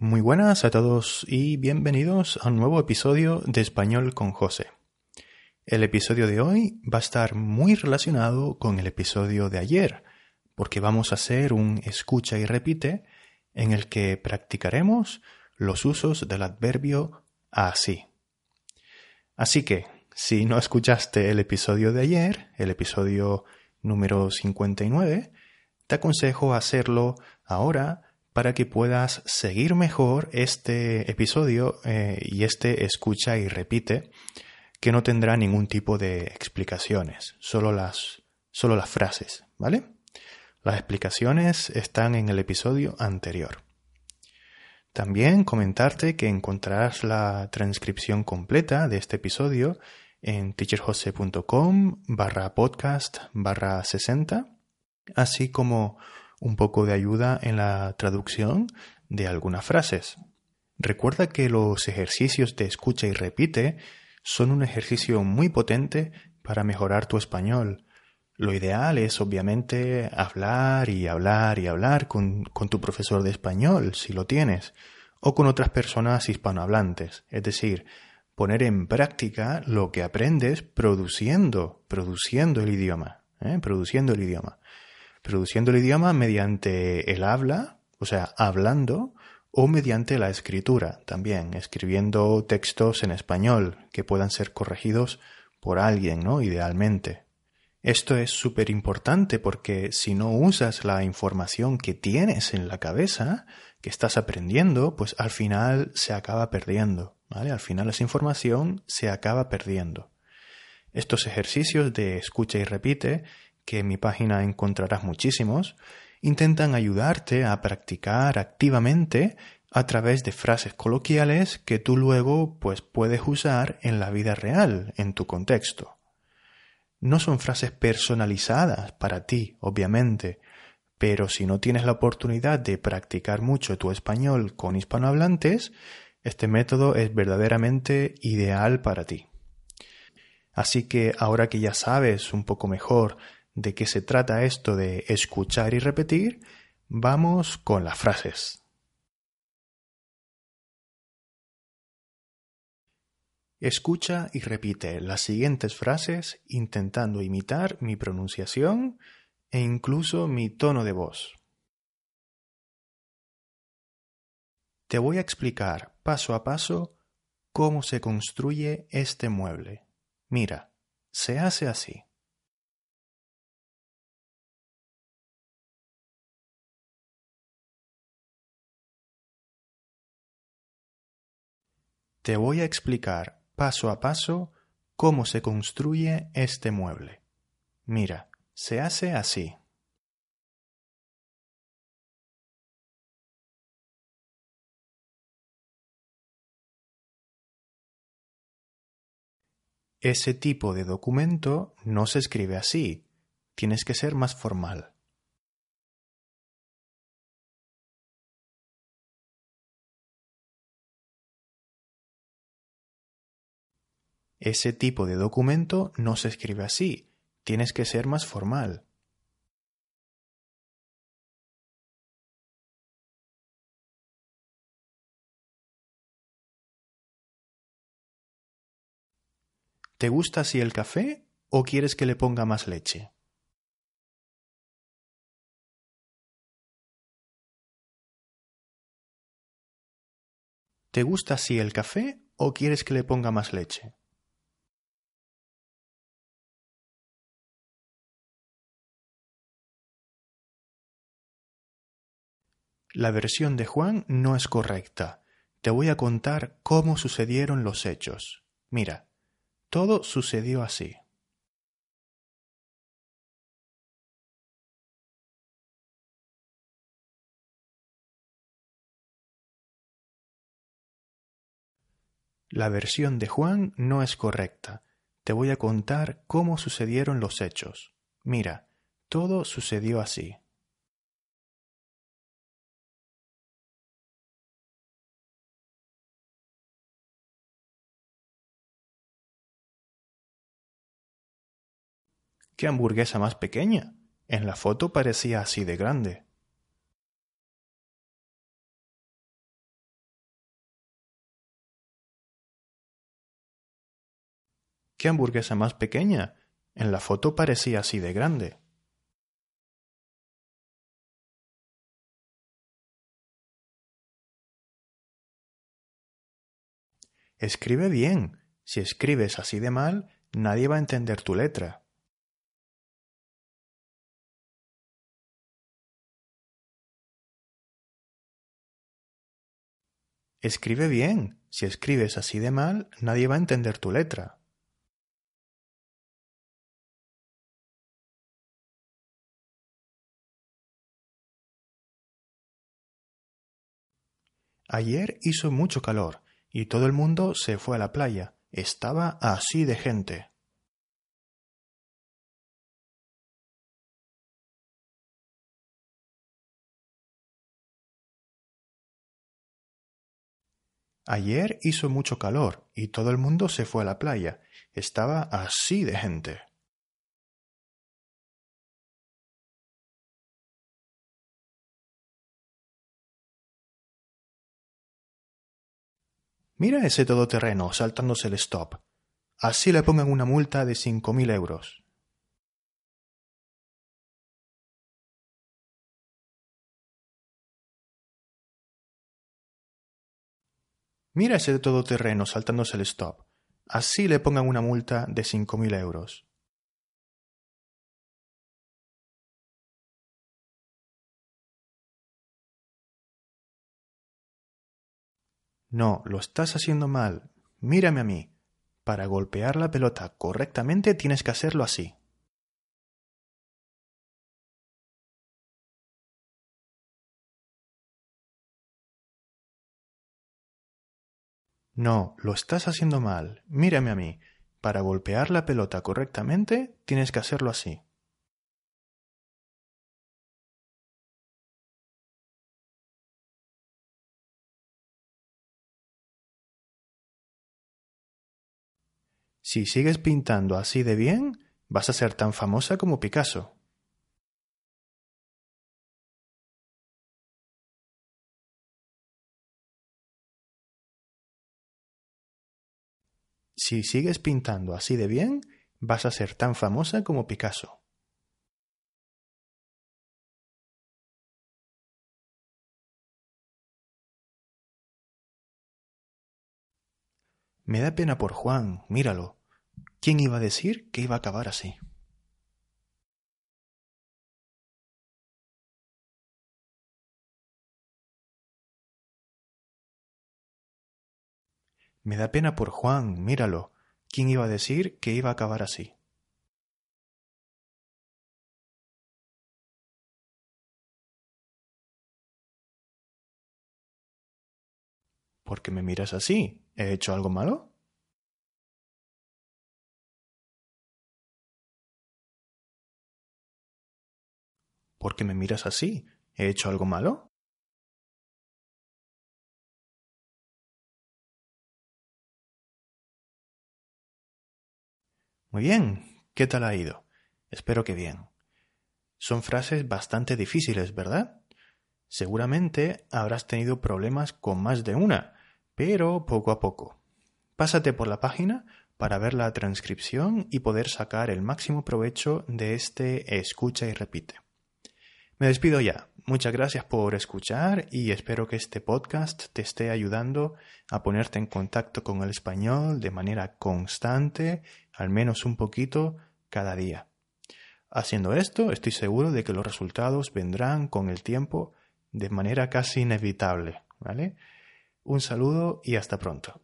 Muy buenas a todos y bienvenidos a un nuevo episodio de Español con José. El episodio de hoy va a estar muy relacionado con el episodio de ayer, porque vamos a hacer un escucha y repite en el que practicaremos los usos del adverbio así. Así que, si no escuchaste el episodio de ayer, el episodio número 59, te aconsejo hacerlo ahora para que puedas seguir mejor este episodio eh, y este escucha y repite que no tendrá ningún tipo de explicaciones, solo las, solo las frases, ¿vale? Las explicaciones están en el episodio anterior. También comentarte que encontrarás la transcripción completa de este episodio en teacherjose.com barra podcast barra 60, así como un poco de ayuda en la traducción de algunas frases. Recuerda que los ejercicios de escucha y repite son un ejercicio muy potente para mejorar tu español. Lo ideal es obviamente hablar y hablar y hablar con, con tu profesor de español, si lo tienes, o con otras personas hispanohablantes, es decir, poner en práctica lo que aprendes produciendo, produciendo el idioma, ¿eh? produciendo el idioma produciendo el idioma mediante el habla, o sea, hablando, o mediante la escritura también, escribiendo textos en español que puedan ser corregidos por alguien, ¿no? Idealmente. Esto es súper importante porque si no usas la información que tienes en la cabeza, que estás aprendiendo, pues al final se acaba perdiendo, ¿vale? Al final esa información se acaba perdiendo. Estos ejercicios de escucha y repite que en mi página encontrarás muchísimos, intentan ayudarte a practicar activamente a través de frases coloquiales que tú luego pues puedes usar en la vida real, en tu contexto. No son frases personalizadas para ti, obviamente, pero si no tienes la oportunidad de practicar mucho tu español con hispanohablantes, este método es verdaderamente ideal para ti. Así que ahora que ya sabes un poco mejor de qué se trata esto de escuchar y repetir, vamos con las frases. Escucha y repite las siguientes frases intentando imitar mi pronunciación e incluso mi tono de voz. Te voy a explicar paso a paso cómo se construye este mueble. Mira, se hace así. Te voy a explicar paso a paso cómo se construye este mueble. Mira, se hace así. Ese tipo de documento no se escribe así. Tienes que ser más formal. Ese tipo de documento no se escribe así. Tienes que ser más formal. ¿Te gusta así el café o quieres que le ponga más leche? ¿Te gusta así el café o quieres que le ponga más leche? La versión de Juan no es correcta. Te voy a contar cómo sucedieron los hechos. Mira, todo sucedió así. La versión de Juan no es correcta. Te voy a contar cómo sucedieron los hechos. Mira, todo sucedió así. ¡Qué hamburguesa más pequeña! En la foto parecía así de grande. ¡Qué hamburguesa más pequeña! En la foto parecía así de grande. Escribe bien. Si escribes así de mal, nadie va a entender tu letra. Escribe bien. Si escribes así de mal, nadie va a entender tu letra. Ayer hizo mucho calor y todo el mundo se fue a la playa. Estaba así de gente. Ayer hizo mucho calor y todo el mundo se fue a la playa. Estaba así de gente. Mira ese todoterreno saltándose el stop. Así le pongan una multa de cinco mil euros. Mira ese todoterreno saltándose el stop. Así le pongan una multa de cinco mil euros. No, lo estás haciendo mal. Mírame a mí. Para golpear la pelota correctamente tienes que hacerlo así. No, lo estás haciendo mal. Mírame a mí. Para golpear la pelota correctamente tienes que hacerlo así. Si sigues pintando así de bien, vas a ser tan famosa como Picasso. Si sigues pintando así de bien, vas a ser tan famosa como Picasso. Me da pena por Juan, míralo. ¿Quién iba a decir que iba a acabar así? Me da pena por Juan, míralo. ¿Quién iba a decir que iba a acabar así? ¿Por qué me miras así? ¿He hecho algo malo? ¿Por qué me miras así? ¿He hecho algo malo? Muy bien, ¿qué tal ha ido? Espero que bien. Son frases bastante difíciles, ¿verdad? Seguramente habrás tenido problemas con más de una, pero poco a poco. Pásate por la página para ver la transcripción y poder sacar el máximo provecho de este escucha y repite. Me despido ya. Muchas gracias por escuchar y espero que este podcast te esté ayudando a ponerte en contacto con el español de manera constante, al menos un poquito cada día. Haciendo esto, estoy seguro de que los resultados vendrán con el tiempo de manera casi inevitable, ¿vale? Un saludo y hasta pronto.